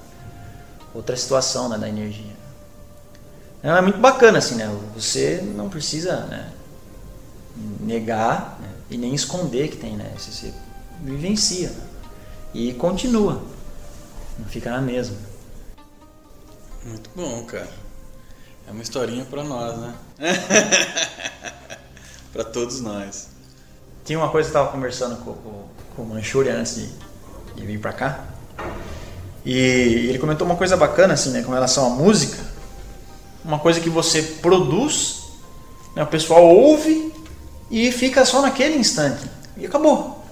Speaker 4: outra situação né, da energia. É muito bacana assim, né? Você não precisa né, negar né, e nem esconder que tem, né? Você, você vivencia né? e continua. Não fica na mesma.
Speaker 3: Muito bom, cara. É uma historinha para nós, né? para todos nós.
Speaker 4: Tinha uma coisa que eu estava conversando com, com, com o Manchúria antes de, de vir para cá. E ele comentou uma coisa bacana assim, né, com relação à música. Uma coisa que você produz, né, o pessoal ouve e fica só naquele instante. E acabou.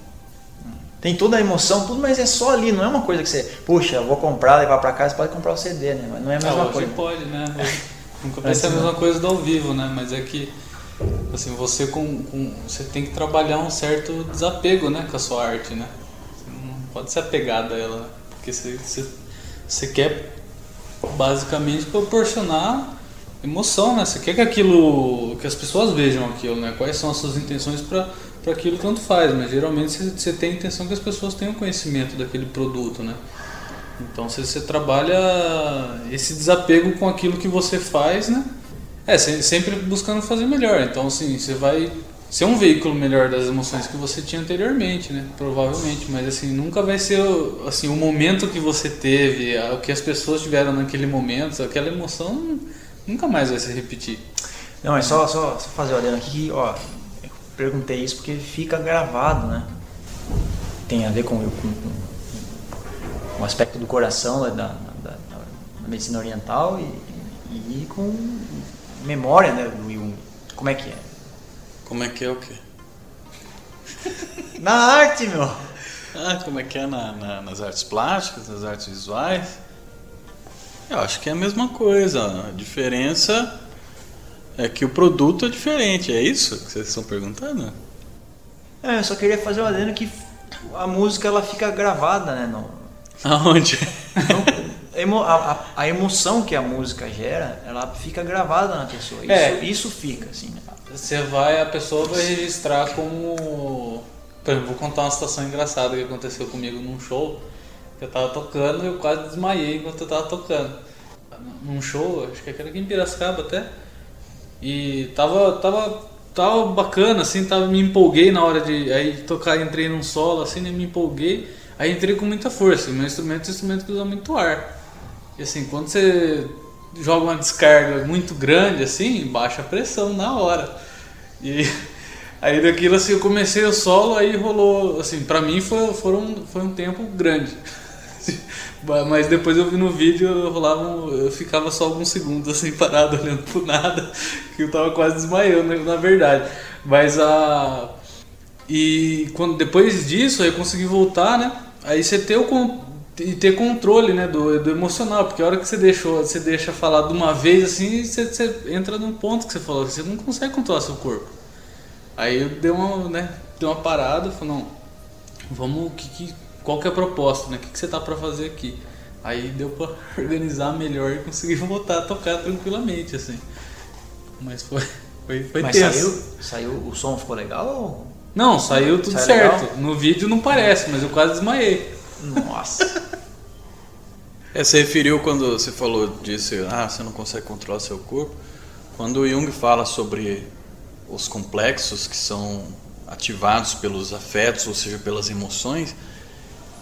Speaker 4: Tem toda a emoção, tudo, mas é só ali, não é uma coisa que você, puxa, vou comprar, levar para casa, pode comprar o CD, né? Mas não é a mesma
Speaker 5: ah,
Speaker 4: coisa.
Speaker 5: pode, né? Nunca pensei a mesma coisa do ao vivo, né? Mas é que assim, você com, com, você tem que trabalhar um certo desapego, né, com a sua arte, né? Você não pode ser apegado a ela, né? porque você, você, você quer basicamente proporcionar emoção, né? Você quer que aquilo, que as pessoas vejam aquilo, né? Quais são as suas intenções para para aquilo tanto faz, mas geralmente você, tem a intenção que as pessoas tenham conhecimento daquele produto, né? Então você, você trabalha esse desapego com aquilo que você faz, né? É, sempre buscando fazer melhor. Então, assim, você vai ser um veículo melhor das emoções que você tinha anteriormente, né? Provavelmente, mas assim, nunca vai ser assim o momento que você teve, o que as pessoas tiveram naquele momento, aquela emoção nunca mais vai se repetir.
Speaker 4: Não, é só, só, só fazer olhando aqui, ó, perguntei isso porque fica gravado, né? Tem a ver com, com, com um aspecto do coração da, da, da, da medicina oriental e, e, com memória né, do Jung. Como é que é?
Speaker 3: Como é que é o quê?
Speaker 4: Na arte, meu!
Speaker 3: Ah, como é que é na, na, nas artes plásticas, nas artes visuais? Eu acho que é a mesma coisa. A diferença é que o produto é diferente. É isso que vocês estão perguntando?
Speaker 4: É, eu só queria fazer uma adendo que a música ela fica gravada, né? No,
Speaker 3: Aonde?
Speaker 4: Então, a, a, a, emoção que a música gera, ela fica gravada na pessoa. Isso, é. isso fica, assim. Né?
Speaker 5: Você vai, a pessoa vai registrar como. Por exemplo, vou contar uma situação engraçada que aconteceu comigo num show. Que eu tava tocando e eu quase desmaiei enquanto eu tava tocando. Num show, acho que era aqui em Piracicaba até. E tava, tava, tava bacana, assim, tava, me empolguei na hora de aí tocar, entrei num solo, assim, né, me empolguei. Aí entrei com muita força. Meu instrumento é um instrumento que usa muito ar. E assim, quando você joga uma descarga muito grande, assim, baixa a pressão na hora. E Aí daquilo assim, eu comecei o solo, aí rolou, assim, pra mim foi, foram, foi um tempo grande. Mas depois eu vi no vídeo, eu, rolava, eu ficava só alguns segundos assim parado olhando pro nada, que eu tava quase desmaiando, na verdade. Mas a. E quando, depois disso, aí eu consegui voltar, né? Aí você ter o e ter controle né, do, do emocional, porque a hora que você deixou, você deixa falar de uma vez assim, você, você entra num ponto que você falou, você não consegue controlar seu corpo. Aí eu dei uma, né, dei uma parada, falei, não, vamos, que, que, qual que é a proposta, né? O que, que você tá para fazer aqui? Aí deu para organizar melhor e conseguir voltar a tocar tranquilamente, assim. Mas foi, foi, foi
Speaker 4: Mas
Speaker 5: tenso.
Speaker 4: saiu, saiu, o som ficou legal?
Speaker 5: Não, saiu tudo
Speaker 4: Saiu
Speaker 5: certo.
Speaker 4: legal?
Speaker 5: No vídeo não parece, mas eu quase desmaiei.
Speaker 4: Nossa.
Speaker 3: É, você referiu quando você falou disso, ah, você não consegue controlar seu corpo. Quando o Jung fala sobre os complexos que são ativados pelos afetos, ou seja, pelas emoções,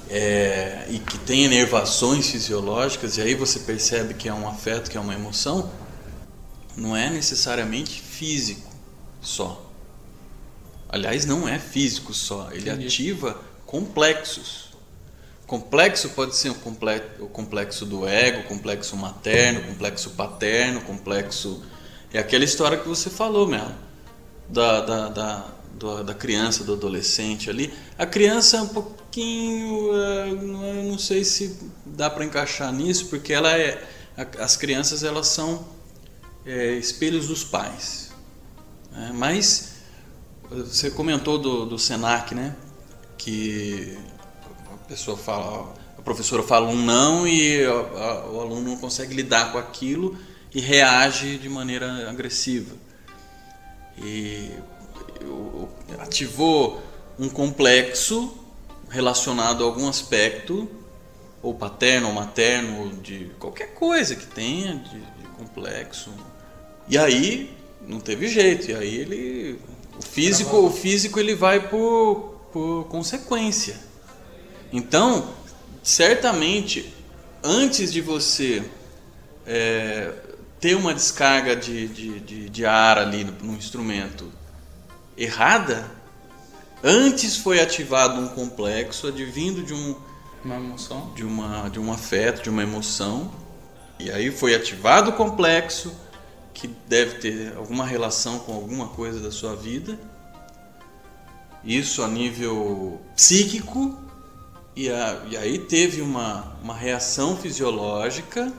Speaker 3: é, e que tem enervações fisiológicas, e aí você percebe que é um afeto, que é uma emoção, não é necessariamente físico só. Aliás, não é físico só, ele
Speaker 5: Entendi.
Speaker 3: ativa complexos. Complexo pode ser o comple- o complexo do ego, complexo materno, complexo paterno, complexo. É aquela história que você falou mesmo, da, da, da, da criança, do adolescente ali. A criança é um pouquinho. eh, não é- não sei se dá para encaixar nisso, porque ela é. As crianças elas são eh, espelhos dos pais. né? Mas você comentou do, do Senac, né? Que a pessoa fala, a professora fala um não e a- a- o aluno não consegue lidar com aquilo e reage de maneira agressiva. E o- ativou um complexo relacionado a algum aspecto, ou paterno ou materno, ou de qualquer coisa que tenha de, de complexo. E aí não teve jeito, e aí ele. O físico, o físico ele vai por, por consequência. Então, certamente, antes de você é, ter uma descarga de, de, de, de ar ali no, no instrumento errada, antes foi ativado um complexo advindo de um,
Speaker 5: Uma emoção.
Speaker 3: de, uma, de um afeto, de uma emoção, e aí foi ativado o complexo que deve ter alguma relação com alguma coisa da sua vida. Isso a nível psíquico, e, a- e aí teve uma, uma reação fisiológica.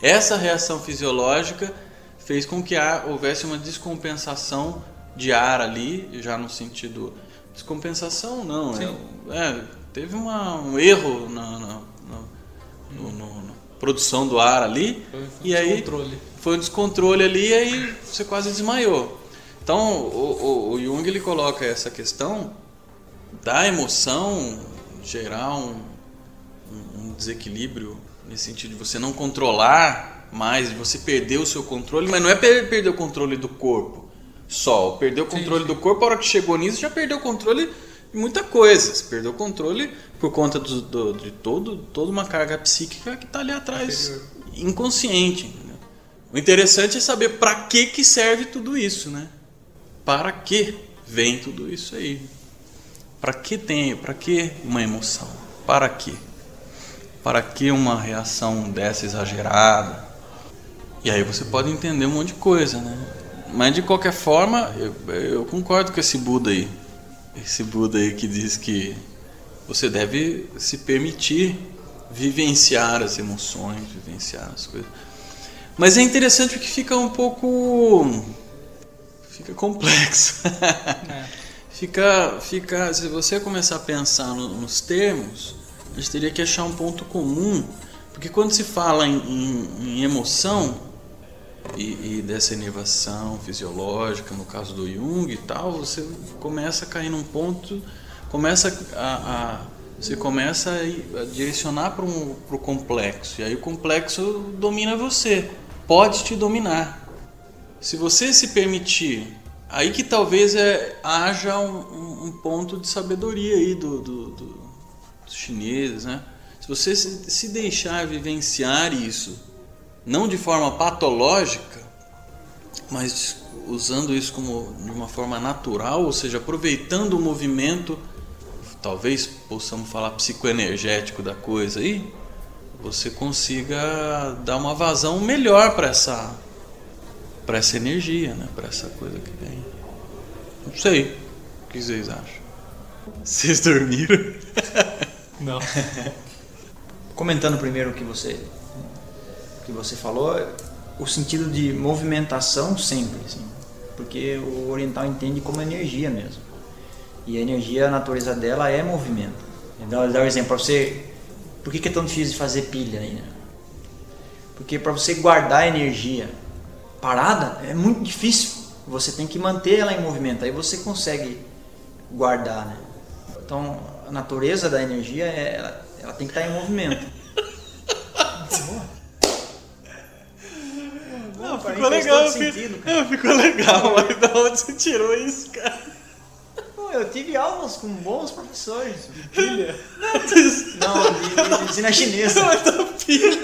Speaker 3: Essa reação fisiológica fez com que houvesse uma descompensação de ar ali, já no sentido. Descompensação não,
Speaker 5: Sim.
Speaker 3: é, é, teve uma- um erro na, na- na- no- no- na produção do ar ali,
Speaker 5: Foi, foi
Speaker 3: e
Speaker 5: um
Speaker 3: aí
Speaker 5: descontrole.
Speaker 3: foi um descontrole ali e aí você quase desmaiou. Então o, o- o Jung ele coloca essa questão da emoção gerar um, um- um desequilíbrio nesse sentido de você não controlar mais, de você perder o seu controle, mas não é per- perder o controle do corpo só. Perder o controle do corpo, a hora que chegou nisso, já perdeu o controle de muita coisa. Você perdeu o controle por conta do, do- de todo, toda uma carga psíquica que está ali atrás, inconsciente. entendeu? O interessante é saber para que, que serve tudo isso, né? Para que vem tudo isso aí? Para que tem, para que uma emoção? Para que? Para que uma reação dessa exagerada? E aí você pode entender um monte de coisa, né? Mas de qualquer forma, eu, eu concordo com esse Buda aí. Esse Buda aí que diz que você deve se permitir vivenciar as emoções, vivenciar as coisas. Mas é interessante porque fica um pouco. fica complexo. fica, fica. Se você começar a pensar no- nos termos, a gente teria que achar um ponto comum. Porque quando se fala em, em- em emoção e, e dessa inervação fisiológica, no caso do Jung e tal, você começa a cair num ponto, começa a, a- você começa a, ir- a direcionar para um, o complexo. E aí o complexo domina você, pode te dominar. Se você se permitir, aí que talvez é, haja um, um- um ponto de sabedoria aí do, do- do- dos chineses, né? Se você se, se deixar vivenciar isso, não de forma patológica, mas
Speaker 1: usando isso como de uma forma natural, ou seja, aproveitando o movimento, talvez possamos falar psicoenergético da coisa aí, você consiga dar uma vazão melhor para essa para essa energia, né, para essa coisa que vem. Não sei. O que vocês acham? Vocês dormiram?
Speaker 5: Não.
Speaker 4: Comentando primeiro o que você que você falou, o sentido de movimentação sempre, assim, porque o oriental entende como energia mesmo. E a energia, a natureza dela é movimento. Então, ele dá um exemplo para você. Por que, que é tão difícil de fazer pilha aí, né? Porque para você guardar energia parada é muito difícil. Você tem que manter ela em movimento. Aí você consegue guardar, né? Então, a natureza da energia é, ela, ela tem que estar em movimento. Pra
Speaker 3: ficou
Speaker 4: mim
Speaker 3: legal.
Speaker 4: todo
Speaker 3: eu
Speaker 4: sentido,
Speaker 3: ficou legal, mas da onde você tirou isso, cara?
Speaker 4: Pô, Eu tive aulas com bons professores.
Speaker 5: Pilha.
Speaker 4: Não, de, de medicina chinesa.
Speaker 3: Mas da pilha,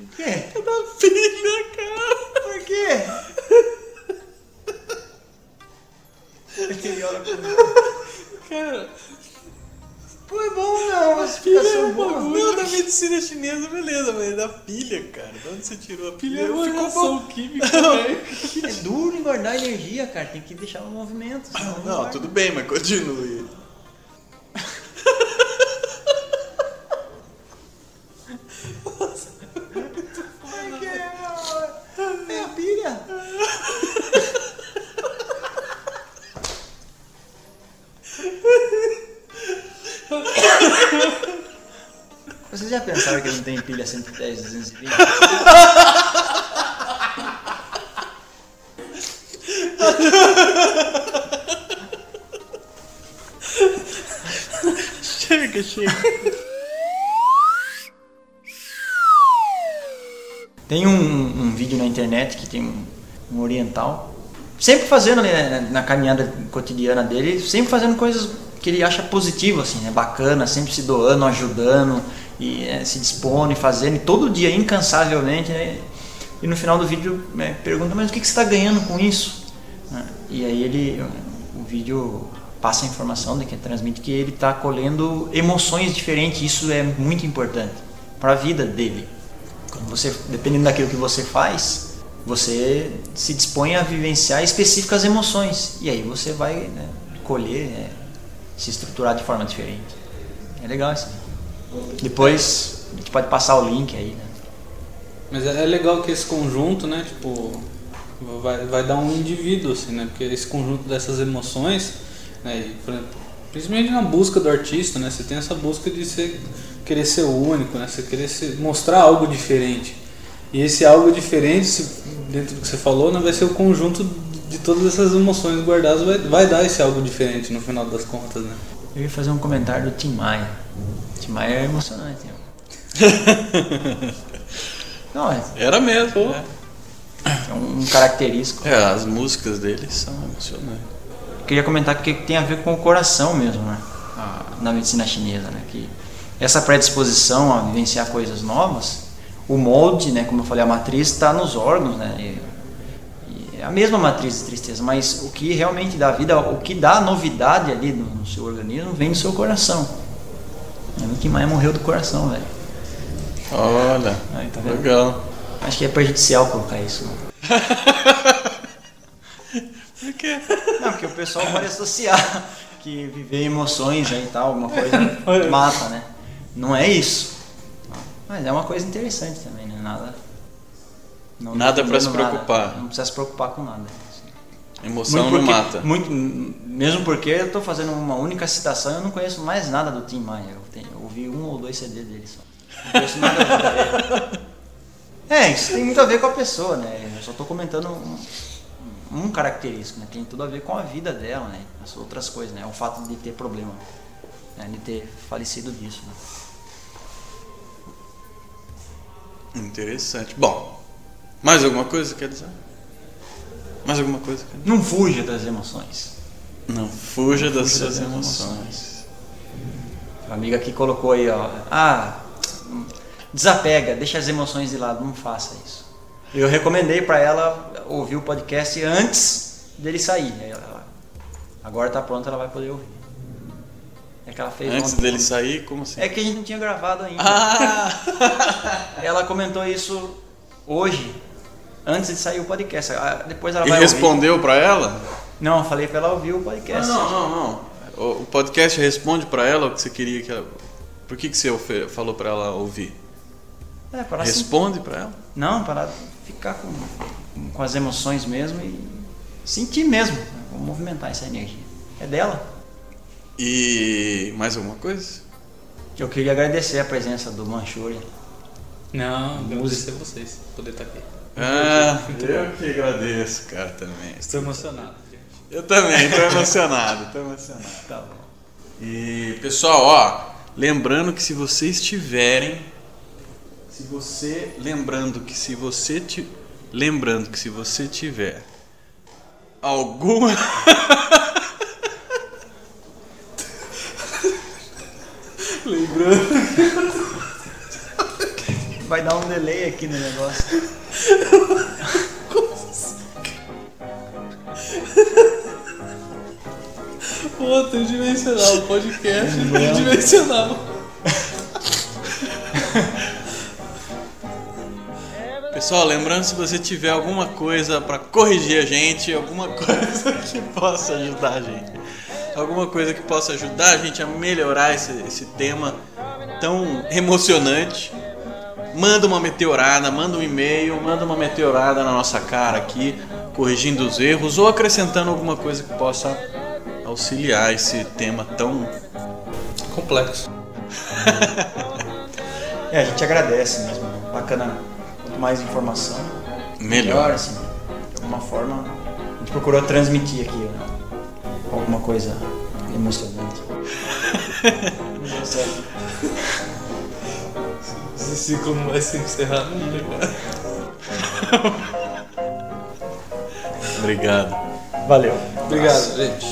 Speaker 4: O quê?
Speaker 3: da pilha, cara.
Speaker 4: Por quê? Eu tive aula com...
Speaker 3: Cara,
Speaker 4: Pô, é bom, não. Uma
Speaker 3: pilha é um
Speaker 4: boa.
Speaker 3: bagulho da medicina chinesa, beleza, mas da pilha, cara. De onde você tirou a pilha?
Speaker 5: Pilha é uma
Speaker 3: ficou
Speaker 5: reação
Speaker 3: bom.
Speaker 5: química, velho.
Speaker 4: É duro em guardar energia, cara. Tem que deixar no movimento.
Speaker 3: Não,
Speaker 4: guarda.
Speaker 3: tudo bem, mas continue.
Speaker 4: Como é que é? É a pilha. Vocês já pensaram que não tem pilha 110, 220?
Speaker 3: Chega, chega.
Speaker 4: Tem um, um vídeo na internet que tem um, um oriental, sempre fazendo né, na caminhada cotidiana dele, sempre fazendo coisas que ele acha positivo, assim, né, bacana, sempre se doando, ajudando e eh, se dispondo e fazendo, e todo dia incansavelmente, né, e no final do vídeo né, pergunta, mas o que, que você está ganhando com isso? Né, E aí ele, o vídeo passa a informação de que transmite que ele está colhendo emoções diferentes, isso é muito importante para a vida dele. Quando você, dependendo daquilo que você faz, você se dispõe a vivenciar específicas emoções e aí você vai né, colher, né, se estruturar de forma diferente. É legal isso. Depois a gente pode passar o link aí, né?
Speaker 5: Mas é é legal que esse conjunto, né, tipo, vai, vai dar um indivíduo, assim, né, porque esse conjunto dessas emoções, né, e, por exemplo, principalmente na busca do artista, né, você tem essa busca de ser, querer ser único, né, você querer se, mostrar algo diferente. E esse algo diferente, se- dentro do que você falou, né, vai ser o conjunto de todas essas emoções guardadas, vai, vai dar esse algo diferente no final das contas, né.
Speaker 4: Eu ia fazer um comentário do Tim Maia. Tim Maia é emocionante. né? Não, é,
Speaker 1: Era mesmo. né?
Speaker 4: é um característico.
Speaker 1: É, as músicas dele são emocionantes.
Speaker 4: Eu queria comentar que tem a ver com o coração mesmo, né? A- na medicina chinesa, né? Que essa predisposição a vivenciar coisas novas, o molde, né? Como eu falei, a matriz está nos órgãos, né? E, e é a mesma matriz de tristeza, mas o que realmente dá vida, o que dá novidade ali no, no seu organismo vem do seu coração. O Tim Maia morreu do coração, velho.
Speaker 1: Olha,
Speaker 4: Aí, tá vendo?
Speaker 1: legal.
Speaker 4: Acho que é prejudicial colocar isso. Né?
Speaker 3: Por quê?
Speaker 4: Não, porque o pessoal pode associar que viver emoções aí e tal, alguma coisa mata, né? Não é isso. Mas é uma coisa interessante também, né? Nada. não
Speaker 1: Nada pra se
Speaker 4: defendendo
Speaker 1: preocupar.
Speaker 4: Não precisa se preocupar com nada.
Speaker 1: Emoção
Speaker 4: Muito
Speaker 1: não
Speaker 4: porque-
Speaker 1: mata.
Speaker 4: Muito, mesmo porque eu estou fazendo uma única citação e eu não conheço mais nada do Tim Maia. Ouvi um ou dois CD dele só. Não conheço nada dele. É, isso tem muito a ver com a pessoa, né? Eu só estou comentando um, um característico, né? Tem tudo a ver com a vida dela, né? As outras coisas, né? O fato de ter problema, né? de ter falecido disso, né?
Speaker 1: Interessante. Bom, mais alguma coisa quer dizer? Mais alguma coisa quer dizer?
Speaker 4: Não fuja das emoções.
Speaker 1: Não, fuja das
Speaker 4: fuja
Speaker 1: suas
Speaker 4: das
Speaker 1: emoções.
Speaker 4: A amiga aqui colocou aí, ó. Ah, desapega, deixa as emoções de lado, não faça isso. Eu recomendei para ela ouvir o podcast antes dele sair. Ela, agora tá pronta, ela vai poder ouvir. É que ela fez
Speaker 3: Antes
Speaker 4: ontem.
Speaker 3: dele sair, como assim?
Speaker 4: É que a gente não tinha gravado ainda.
Speaker 3: Ah!
Speaker 4: Ela comentou isso hoje, antes de sair o podcast. Ah, Depois ela
Speaker 3: E
Speaker 4: vai
Speaker 3: respondeu pra ela?
Speaker 4: Não, eu falei pra ela ouvir o podcast.
Speaker 3: não, não, não. O, podcast responde pra ela o que você queria que ela. Por que, que você falou pra ela ouvir?
Speaker 4: É, para se-
Speaker 3: Responde pra ela?
Speaker 4: Não, para ficar com, com as emoções mesmo e sentir mesmo, né? movimentar essa energia. É dela.
Speaker 3: E mais alguma coisa?
Speaker 4: Eu queria agradecer a presença do Manchuri.
Speaker 5: Não, agradecer a vocês por poder estar aqui.
Speaker 3: Ah, eu que agradeço, cara, também.
Speaker 5: Estou emocionado.
Speaker 3: Eu também, tô emocionado, tô emocionado.
Speaker 4: Tá bom.
Speaker 3: E pessoal, ó, lembrando que se vocês tiverem, se você, lembrando que se você ti, lembrando que se você tiver alguma
Speaker 4: Vai dar um delay aqui no negócio.
Speaker 5: Pô, tridimensional, podcast tridimensional.
Speaker 3: Pessoal, lembrando se você tiver alguma coisa pra corrigir a gente, alguma coisa que possa ajudar a gente, alguma coisa que possa ajudar a gente a melhorar esse, esse tema tão emocionante, manda uma meteorada, manda um e-mail, manda uma meteorada na nossa cara aqui, corrigindo os erros ou acrescentando alguma coisa que possa auxiliar esse tema tão
Speaker 5: Complexo.
Speaker 4: É, a gente agradece mesmo. Bacana. Quanto mais informação,
Speaker 3: melhor.
Speaker 4: assim. De alguma forma, a gente procurou transmitir aqui né? alguma coisa emocionante. Não deu certo.
Speaker 5: Esse ciclo não vai se encerrar nunca, cara.
Speaker 3: Obrigado.
Speaker 4: Valeu.
Speaker 5: Obrigado, gente.